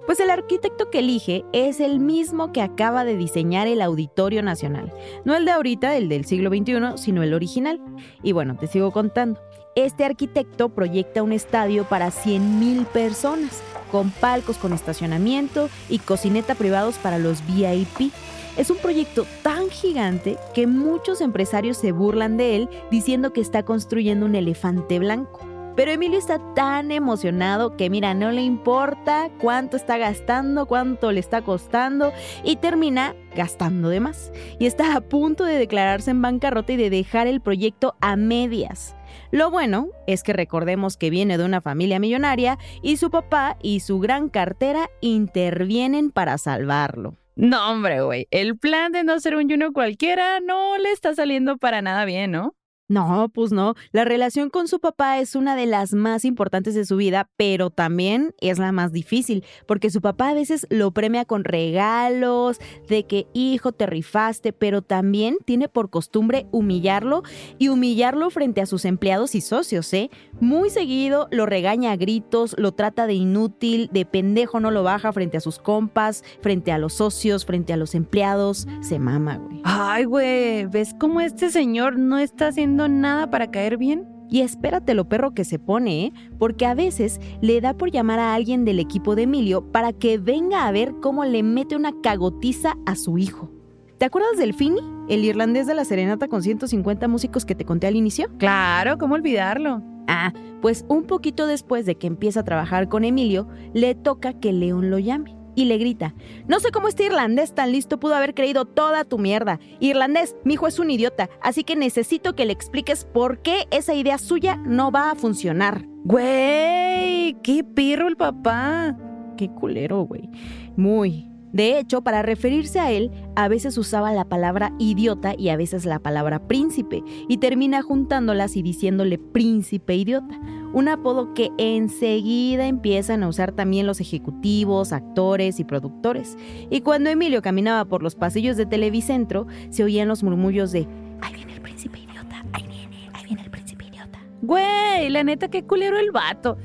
Pues el arquitecto que elige es el mismo que acaba de diseñar el Auditorio Nacional. No el de ahorita, el del siglo XXI, sino el original. Y bueno, te sigo contando. Este arquitecto proyecta un estadio para 100.000 personas, con palcos con estacionamiento y cocineta privados para los VIP. Es un proyecto tan gigante que muchos empresarios se burlan de él diciendo que está construyendo un elefante blanco. Pero Emilio está tan emocionado que mira, no le importa cuánto está gastando, cuánto le está costando y termina gastando de más. Y está a punto de declararse en bancarrota y de dejar el proyecto a medias. Lo bueno es que recordemos que viene de una familia millonaria y su papá y su gran cartera intervienen para salvarlo. No, hombre, güey. El plan de no ser un Juno cualquiera no le está saliendo para nada bien, ¿no? No, pues no. La relación con su papá es una de las más importantes de su vida, pero también es la más difícil, porque su papá a veces lo premia con regalos, de que hijo te rifaste, pero también tiene por costumbre humillarlo y humillarlo frente a sus empleados y socios, ¿eh? Muy seguido lo regaña a gritos, lo trata de inútil, de pendejo no lo baja frente a sus compas, frente a los socios, frente a los empleados. Se mama, güey. Ay, güey, ¿ves cómo este señor no está haciendo nada para caer bien? Y espérate lo perro que se pone, ¿eh? porque a veces le da por llamar a alguien del equipo de Emilio para que venga a ver cómo le mete una cagotiza a su hijo. ¿Te acuerdas del Fini? El irlandés de la serenata con 150 músicos que te conté al inicio. Claro, ¿cómo olvidarlo? Ah, pues un poquito después de que empieza a trabajar con Emilio, le toca que León lo llame y le grita, no sé cómo este irlandés tan listo pudo haber creído toda tu mierda. Irlandés, mi hijo es un idiota, así que necesito que le expliques por qué esa idea suya no va a funcionar. Güey, qué perro el papá. Qué culero, güey. Muy. De hecho, para referirse a él, a veces usaba la palabra idiota y a veces la palabra príncipe, y termina juntándolas y diciéndole príncipe idiota, un apodo que enseguida empiezan a usar también los ejecutivos, actores y productores. Y cuando Emilio caminaba por los pasillos de Televicentro, se oían los murmullos de Ahí viene el príncipe idiota, ahí viene, ahí viene el príncipe idiota. Güey, la neta, qué culero el vato.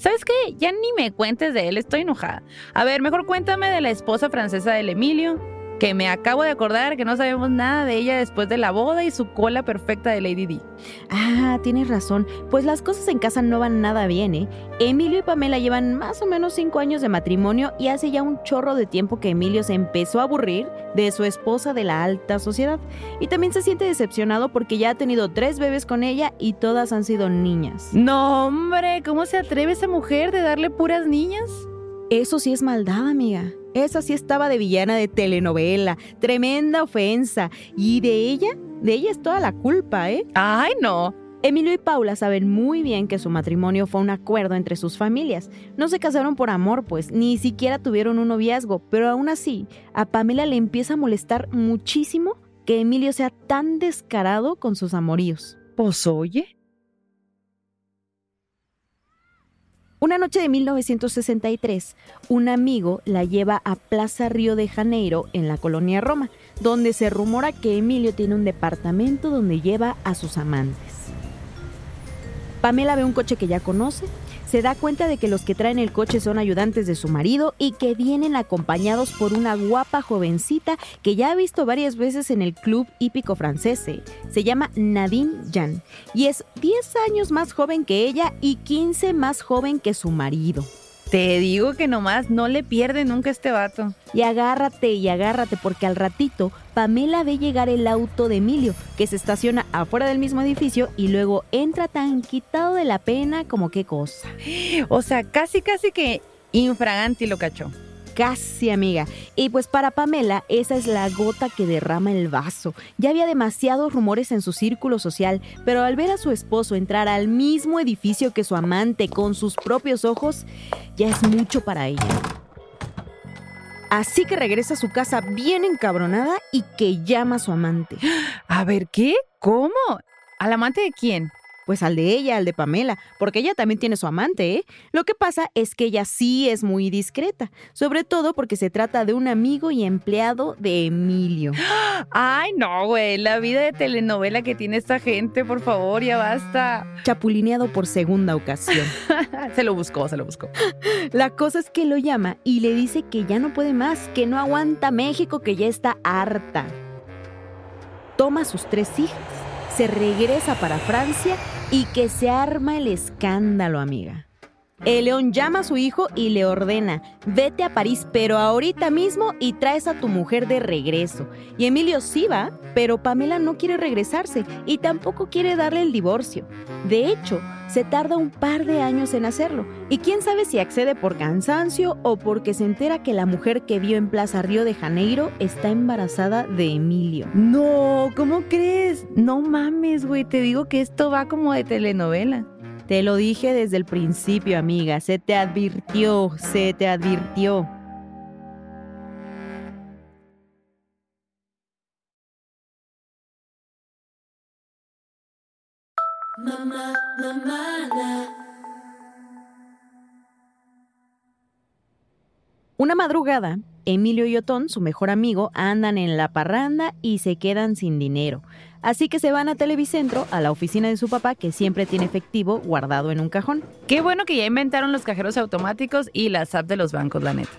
¿Sabes qué? Ya ni me cuentes de él, estoy enojada. A ver, mejor cuéntame de la esposa francesa del Emilio, que me acabo de acordar que no sabemos nada de ella después de la boda y su cola perfecta de Lady D. Ah, tienes razón. Pues las cosas en casa no van nada bien, ¿eh? Emilio y Pamela llevan más o menos cinco años de matrimonio y hace ya un chorro de tiempo que Emilio se empezó a aburrir de su esposa de la alta sociedad. Y también se siente decepcionado porque ya ha tenido tres bebés con ella y todas han sido niñas. No, hombre, ¿cómo se atreve esa mujer de darle puras niñas? Eso sí es maldad, amiga. Esa sí estaba de villana de telenovela. Tremenda ofensa. Y de ella, de ella es toda la culpa, ¿eh? Ay, no. Emilio y Paula saben muy bien que su matrimonio fue un acuerdo entre sus familias. No se casaron por amor, pues, ni siquiera tuvieron un noviazgo, pero aún así, a Pamela le empieza a molestar muchísimo que Emilio sea tan descarado con sus amoríos. Pues oye. Una noche de 1963, un amigo la lleva a Plaza Río de Janeiro, en la colonia Roma, donde se rumora que Emilio tiene un departamento donde lleva a sus amantes. Pamela ve un coche que ya conoce, se da cuenta de que los que traen el coche son ayudantes de su marido y que vienen acompañados por una guapa jovencita que ya ha visto varias veces en el club hípico francés. Se llama Nadine Jan y es 10 años más joven que ella y 15 más joven que su marido. Te digo que nomás no le pierde nunca este vato. Y agárrate y agárrate porque al ratito Pamela ve llegar el auto de Emilio, que se estaciona afuera del mismo edificio y luego entra tan quitado de la pena como qué cosa. (gasps) O sea, casi, casi que infraganti lo cachó. Casi amiga. Y pues para Pamela esa es la gota que derrama el vaso. Ya había demasiados rumores en su círculo social, pero al ver a su esposo entrar al mismo edificio que su amante con sus propios ojos, ya es mucho para ella. Así que regresa a su casa bien encabronada y que llama a su amante. A ver, ¿qué? ¿Cómo? ¿Al amante de quién? Pues al de ella, al de Pamela, porque ella también tiene su amante, ¿eh? Lo que pasa es que ella sí es muy discreta, sobre todo porque se trata de un amigo y empleado de Emilio. Ay, no, güey, la vida de telenovela que tiene esta gente, por favor, ya basta. Chapulineado por segunda ocasión. (laughs) se lo buscó, se lo buscó. La cosa es que lo llama y le dice que ya no puede más, que no aguanta México, que ya está harta. Toma a sus tres hijas, se regresa para Francia y que se arma el escándalo, amiga. El león llama a su hijo y le ordena, vete a París, pero ahorita mismo y traes a tu mujer de regreso. Y Emilio sí va, pero Pamela no quiere regresarse y tampoco quiere darle el divorcio. De hecho, se tarda un par de años en hacerlo. Y quién sabe si accede por cansancio o porque se entera que la mujer que vio en Plaza Río de Janeiro está embarazada de Emilio. No, ¿cómo crees? No mames, güey, te digo que esto va como de telenovela. Te lo dije desde el principio, amiga. Se te advirtió, se te advirtió. Mamá, mamá, Una madrugada, Emilio y Otón, su mejor amigo, andan en la parranda y se quedan sin dinero. Así que se van a Televicentro, a la oficina de su papá, que siempre tiene efectivo guardado en un cajón. Qué bueno que ya inventaron los cajeros automáticos y las apps de los bancos, la neta.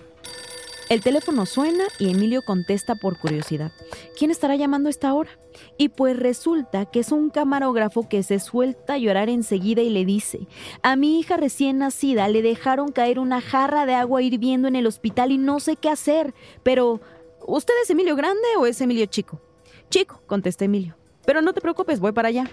El teléfono suena y Emilio contesta por curiosidad. ¿Quién estará llamando a esta hora? Y pues resulta que es un camarógrafo que se suelta a llorar enseguida y le dice, a mi hija recién nacida le dejaron caer una jarra de agua hirviendo en el hospital y no sé qué hacer, pero ¿usted es Emilio Grande o es Emilio Chico? Chico, contesta Emilio, pero no te preocupes, voy para allá.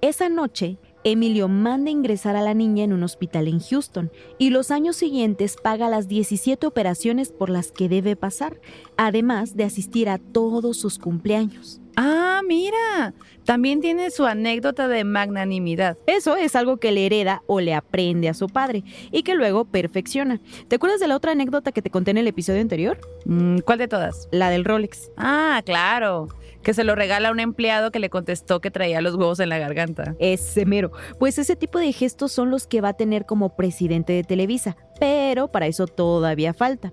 Esa noche, Emilio manda ingresar a la niña en un hospital en Houston y los años siguientes paga las 17 operaciones por las que debe pasar, además de asistir a todos sus cumpleaños. Ah, mira. También tiene su anécdota de magnanimidad. Eso es algo que le hereda o le aprende a su padre y que luego perfecciona. ¿Te acuerdas de la otra anécdota que te conté en el episodio anterior? Mm, ¿Cuál de todas? La del Rolex. Ah, claro. Que se lo regala a un empleado que le contestó que traía los huevos en la garganta. Ese mero. Pues ese tipo de gestos son los que va a tener como presidente de Televisa. Pero para eso todavía falta.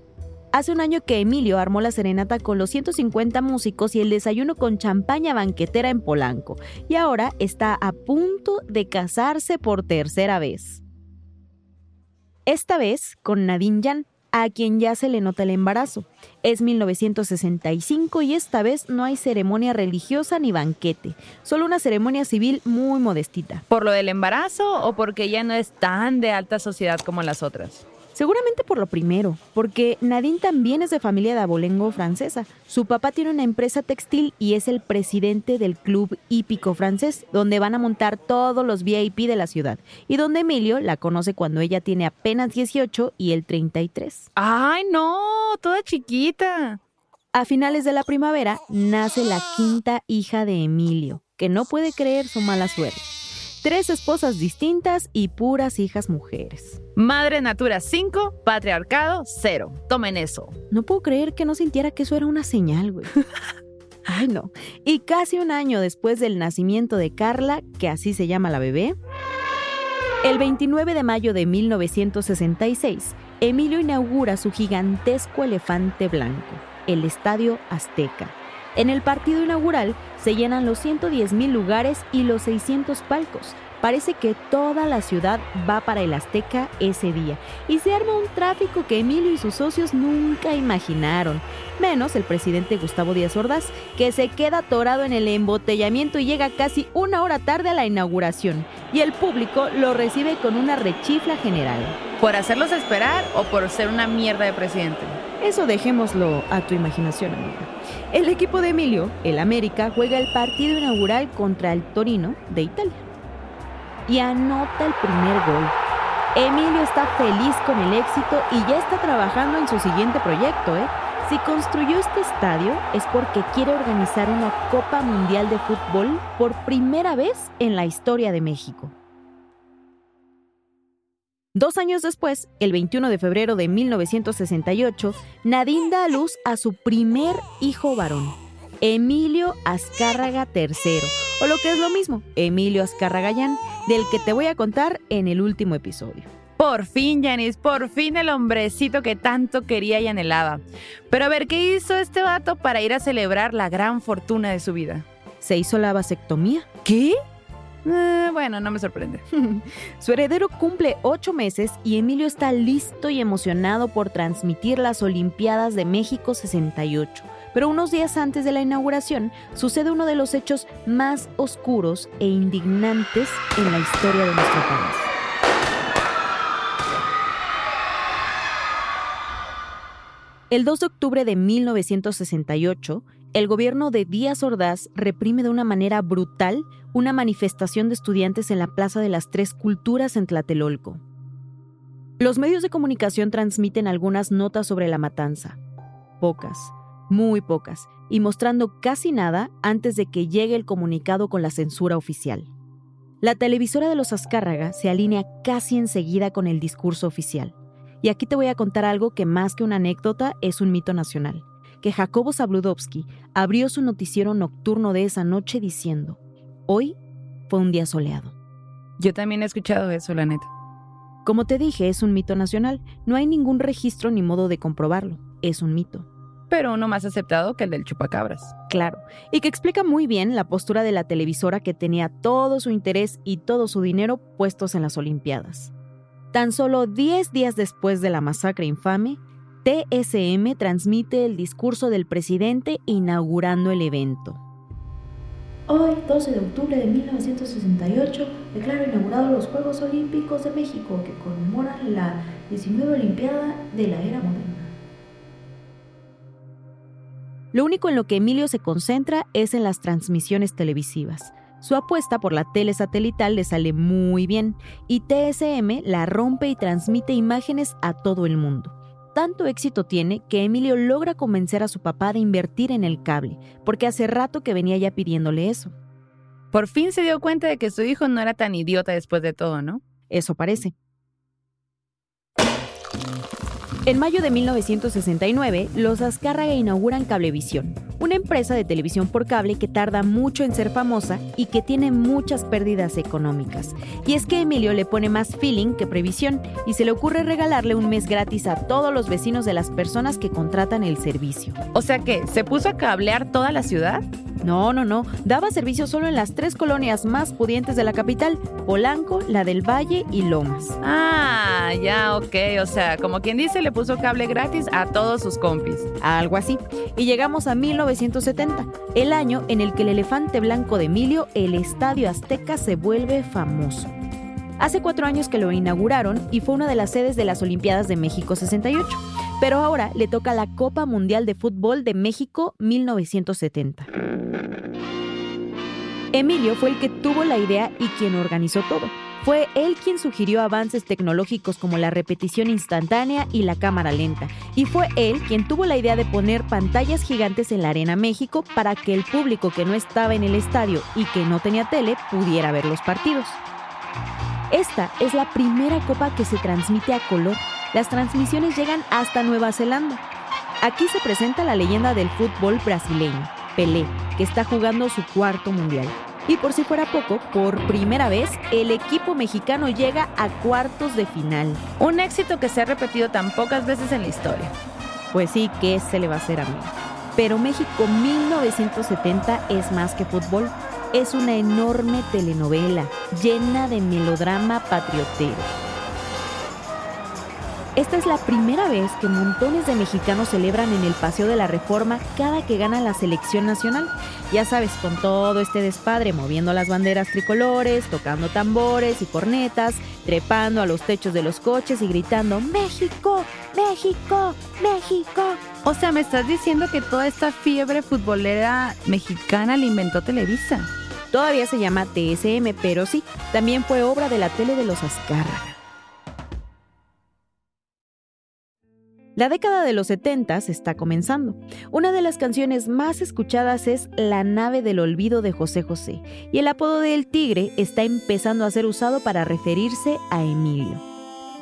Hace un año que Emilio armó la serenata con los 150 músicos y el desayuno con champaña banquetera en Polanco. Y ahora está a punto de casarse por tercera vez. Esta vez con Nadine Yan, a quien ya se le nota el embarazo. Es 1965 y esta vez no hay ceremonia religiosa ni banquete, solo una ceremonia civil muy modestita. ¿Por lo del embarazo o porque ella no es tan de alta sociedad como las otras? Seguramente por lo primero, porque Nadine también es de familia de abolengo francesa. Su papá tiene una empresa textil y es el presidente del club hípico francés, donde van a montar todos los VIP de la ciudad, y donde Emilio la conoce cuando ella tiene apenas 18 y él 33. ¡Ay, no! Toda chiquita. A finales de la primavera nace la quinta hija de Emilio, que no puede creer su mala suerte. Tres esposas distintas y puras hijas mujeres. Madre Natura 5, patriarcado 0. Tomen eso. No puedo creer que no sintiera que eso era una señal, güey. (laughs) Ay, no. Y casi un año después del nacimiento de Carla, que así se llama la bebé, el 29 de mayo de 1966, Emilio inaugura su gigantesco elefante blanco, el Estadio Azteca. En el partido inaugural se llenan los 110 mil lugares y los 600 palcos. Parece que toda la ciudad va para el Azteca ese día y se arma un tráfico que Emilio y sus socios nunca imaginaron, menos el presidente Gustavo Díaz Ordaz, que se queda atorado en el embotellamiento y llega casi una hora tarde a la inauguración, y el público lo recibe con una rechifla general. ¿Por hacerlos esperar o por ser una mierda de presidente? Eso dejémoslo a tu imaginación, amiga. El equipo de Emilio, el América, juega el partido inaugural contra el Torino de Italia. Y anota el primer gol. Emilio está feliz con el éxito y ya está trabajando en su siguiente proyecto, ¿eh? Si construyó este estadio es porque quiere organizar una Copa Mundial de Fútbol por primera vez en la historia de México. Dos años después, el 21 de febrero de 1968, Nadine da a luz a su primer hijo varón, Emilio Azcárraga III, o lo que es lo mismo, Emilio Azcárragayán, del que te voy a contar en el último episodio. Por fin, Janis, por fin el hombrecito que tanto quería y anhelaba. Pero a ver, ¿qué hizo este vato para ir a celebrar la gran fortuna de su vida? Se hizo la vasectomía. ¿Qué? Eh, bueno, no me sorprende. (laughs) Su heredero cumple ocho meses y Emilio está listo y emocionado por transmitir las Olimpiadas de México 68. Pero unos días antes de la inauguración sucede uno de los hechos más oscuros e indignantes en la historia de nuestro país. El 2 de octubre de 1968, el gobierno de Díaz Ordaz reprime de una manera brutal una manifestación de estudiantes en la Plaza de las Tres Culturas en Tlatelolco. Los medios de comunicación transmiten algunas notas sobre la matanza, pocas, muy pocas, y mostrando casi nada antes de que llegue el comunicado con la censura oficial. La televisora de los Azcárraga se alinea casi enseguida con el discurso oficial. Y aquí te voy a contar algo que más que una anécdota es un mito nacional, que Jacobo Zabludovsky abrió su noticiero nocturno de esa noche diciendo, hoy fue un día soleado. Yo también he escuchado eso, la neta. Como te dije, es un mito nacional, no hay ningún registro ni modo de comprobarlo, es un mito. Pero uno más aceptado que el del chupacabras. Claro, y que explica muy bien la postura de la televisora que tenía todo su interés y todo su dinero puestos en las Olimpiadas. Tan solo 10 días después de la masacre infame, TSM transmite el discurso del presidente inaugurando el evento. Hoy, 12 de octubre de 1968, declaro inaugurados los Juegos Olímpicos de México que conmemoran la 19 Olimpiada de la era moderna. Lo único en lo que Emilio se concentra es en las transmisiones televisivas. Su apuesta por la tele satelital le sale muy bien y TSM la rompe y transmite imágenes a todo el mundo. Tanto éxito tiene que Emilio logra convencer a su papá de invertir en el cable, porque hace rato que venía ya pidiéndole eso. Por fin se dio cuenta de que su hijo no era tan idiota después de todo, ¿no? Eso parece. En mayo de 1969, los Azcárraga inauguran Cablevisión, una empresa de televisión por cable que tarda mucho en ser famosa y que tiene muchas pérdidas económicas. Y es que Emilio le pone más feeling que previsión y se le ocurre regalarle un mes gratis a todos los vecinos de las personas que contratan el servicio. O sea que, ¿se puso a cablear toda la ciudad? No, no, no. Daba servicio solo en las tres colonias más pudientes de la capital, Polanco, la del Valle y Lomas. Ah, ya, ok. O sea, como quien dice, le puso cable gratis a todos sus compis. Algo así. Y llegamos a 1970, el año en el que el elefante blanco de Emilio, el Estadio Azteca, se vuelve famoso. Hace cuatro años que lo inauguraron y fue una de las sedes de las Olimpiadas de México 68. Pero ahora le toca la Copa Mundial de Fútbol de México 1970. Emilio fue el que tuvo la idea y quien organizó todo. Fue él quien sugirió avances tecnológicos como la repetición instantánea y la cámara lenta. Y fue él quien tuvo la idea de poner pantallas gigantes en la Arena México para que el público que no estaba en el estadio y que no tenía tele pudiera ver los partidos. Esta es la primera copa que se transmite a color. Las transmisiones llegan hasta Nueva Zelanda. Aquí se presenta la leyenda del fútbol brasileño, Pelé, que está jugando su cuarto mundial. Y por si fuera poco, por primera vez, el equipo mexicano llega a cuartos de final. Un éxito que se ha repetido tan pocas veces en la historia. Pues sí, ¿qué se le va a hacer a mí? Pero México 1970 es más que fútbol. Es una enorme telenovela llena de melodrama patriotero. Esta es la primera vez que montones de mexicanos celebran en el Paseo de la Reforma cada que gana la selección nacional. Ya sabes, con todo este despadre, moviendo las banderas tricolores, tocando tambores y cornetas, trepando a los techos de los coches y gritando México, México, México. O sea, me estás diciendo que toda esta fiebre futbolera mexicana la inventó Televisa. Todavía se llama TSM, pero sí, también fue obra de la tele de los Azcárraga. La década de los 70 está comenzando. Una de las canciones más escuchadas es La nave del olvido de José José, y el apodo de El Tigre está empezando a ser usado para referirse a Emilio.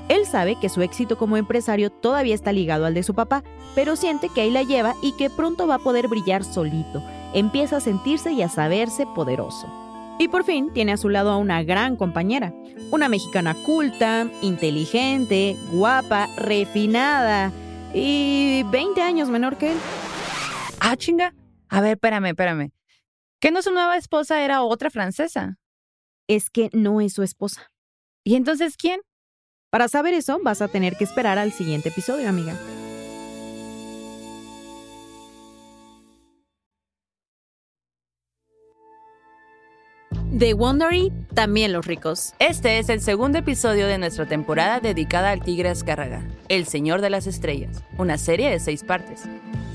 Él sabe que su éxito como empresario todavía está ligado al de su papá, pero siente que ahí la lleva y que pronto va a poder brillar solito. Empieza a sentirse y a saberse poderoso. Y por fin tiene a su lado a una gran compañera, una mexicana culta, inteligente, guapa, refinada y 20 años menor que él. Ah, chinga. A ver, espérame, espérame. ¿Que no su nueva esposa era otra francesa? Es que no es su esposa. ¿Y entonces quién? Para saber eso, vas a tener que esperar al siguiente episodio, amiga. De Wondery, también los ricos. Este es el segundo episodio de nuestra temporada dedicada al Tigre Azcárraga, El Señor de las Estrellas, una serie de seis partes.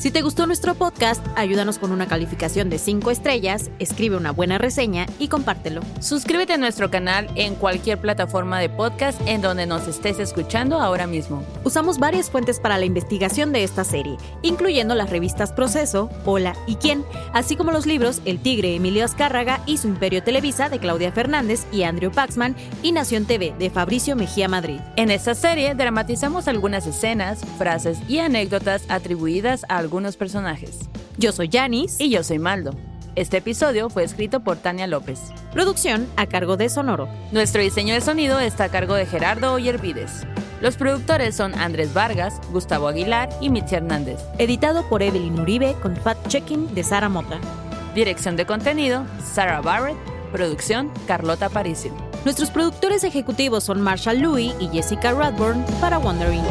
Si te gustó nuestro podcast, ayúdanos con una calificación de 5 estrellas, escribe una buena reseña y compártelo. Suscríbete a nuestro canal en cualquier plataforma de podcast en donde nos estés escuchando ahora mismo. Usamos varias fuentes para la investigación de esta serie, incluyendo las revistas Proceso, Hola y Quién, así como los libros El Tigre Emilio Azcárraga y su Imperio Televisa de Claudia Fernández y Andrew Paxman y Nación TV de Fabricio Mejía Madrid. En esta serie dramatizamos algunas escenas, frases y anécdotas atribuidas a algunos personajes. Yo soy Janis Y yo soy Maldo. Este episodio fue escrito por Tania López. Producción a cargo de Sonoro. Nuestro diseño de sonido está a cargo de Gerardo Oyervides. Los productores son Andrés Vargas, Gustavo Aguilar y Mitzi Hernández. Editado por Evelyn Uribe con fact-checking de Sara Mota. Dirección de contenido, Sarah Barrett. Producción, Carlota Paricio. Nuestros productores ejecutivos son Marshall Louis y Jessica Radburn para Wondering.